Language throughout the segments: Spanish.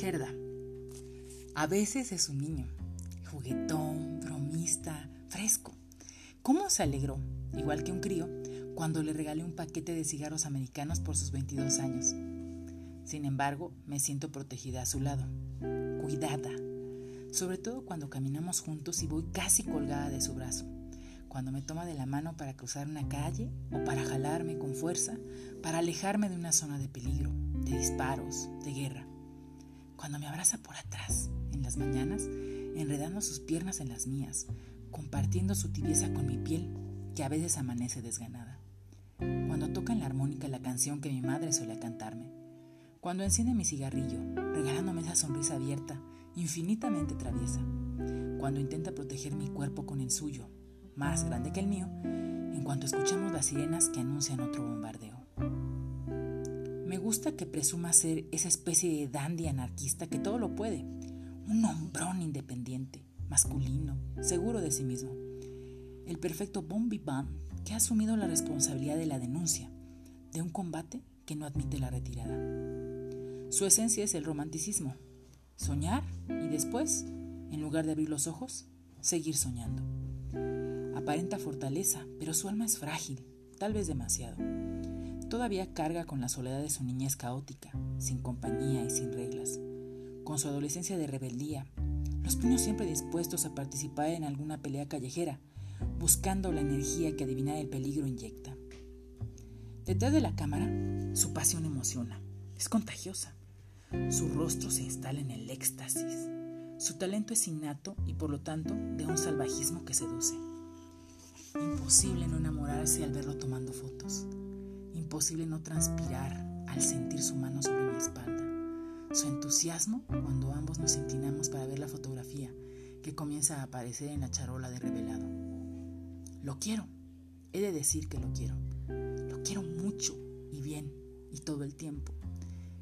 Gerda. A veces es un niño, juguetón, bromista, fresco. ¿Cómo se alegró, igual que un crío, cuando le regalé un paquete de cigarros americanos por sus 22 años? Sin embargo, me siento protegida a su lado, cuidada, sobre todo cuando caminamos juntos y voy casi colgada de su brazo, cuando me toma de la mano para cruzar una calle o para jalarme con fuerza, para alejarme de una zona de peligro, de disparos, de guerra, cuando me abraza por atrás, en las mañanas, enredando sus piernas en las mías, compartiendo su tibieza con mi piel, que a veces amanece desganada. Cuando toca en la armónica la canción que mi madre solía cantarme. Cuando enciende mi cigarrillo, regalándome esa sonrisa abierta, infinitamente traviesa. Cuando intenta proteger mi cuerpo con el suyo, más grande que el mío, en cuanto escuchamos las sirenas que anuncian otro bombardeo. Me gusta que presuma ser esa especie de dandy anarquista que todo lo puede, un hombrón independiente, masculino, seguro de sí mismo. El perfecto bombi que ha asumido la responsabilidad de la denuncia, de un combate que no admite la retirada. Su esencia es el romanticismo, soñar y después, en lugar de abrir los ojos, seguir soñando. Aparenta fortaleza, pero su alma es frágil, tal vez demasiado. Todavía carga con la soledad de su niñez caótica, sin compañía y sin reglas, con su adolescencia de rebeldía, los puños siempre dispuestos a participar en alguna pelea callejera, buscando la energía que adivinar el peligro inyecta. Detrás de la cámara, su pasión emociona, es contagiosa. Su rostro se instala en el éxtasis. Su talento es innato y por lo tanto de un salvajismo que seduce. Imposible no enamorarse al verlo tomando fotos. Imposible no transpirar al sentir su mano sobre mi espalda. Su entusiasmo cuando ambos nos inclinamos para ver la fotografía que comienza a aparecer en la charola de revelado. Lo quiero. He de decir que lo quiero. Lo quiero mucho y bien y todo el tiempo.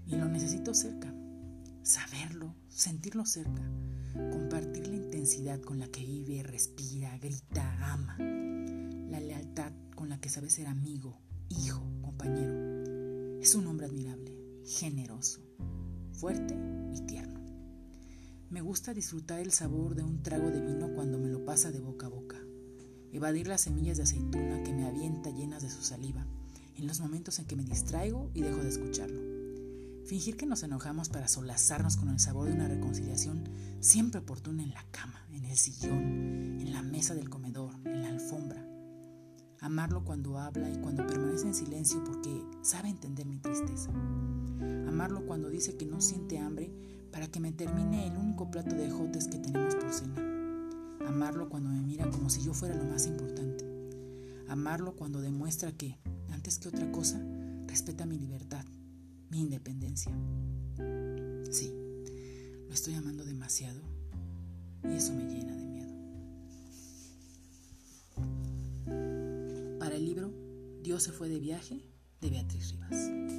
Y lo necesito cerca. Saberlo, sentirlo cerca. Compartir la intensidad con la que vive, respira, grita, ama. La lealtad con la que sabe ser amigo, hijo, compañero. Es un hombre admirable, generoso, fuerte y tierno. Me gusta disfrutar el sabor de un trago de vino cuando me lo pasa de boca a boca. Evadir las semillas de aceituna que me avienta llenas de su saliva en los momentos en que me distraigo y dejo de escucharlo. Fingir que nos enojamos para solazarnos con el sabor de una reconciliación siempre oportuna en la cama, en el sillón, en la mesa del comedor, en la alfombra. Amarlo cuando habla y cuando permanece en silencio porque sabe entender mi tristeza. Amarlo cuando dice que no siente hambre para que me termine el único plato de jotes que tenemos por cena. Amarlo cuando me mira como si yo fuera lo más importante. Amarlo cuando demuestra que, antes que otra cosa, respeta mi libertad, mi independencia. Sí, lo estoy amando demasiado y eso me llena el libro Dios se fue de viaje de Beatriz Rivas.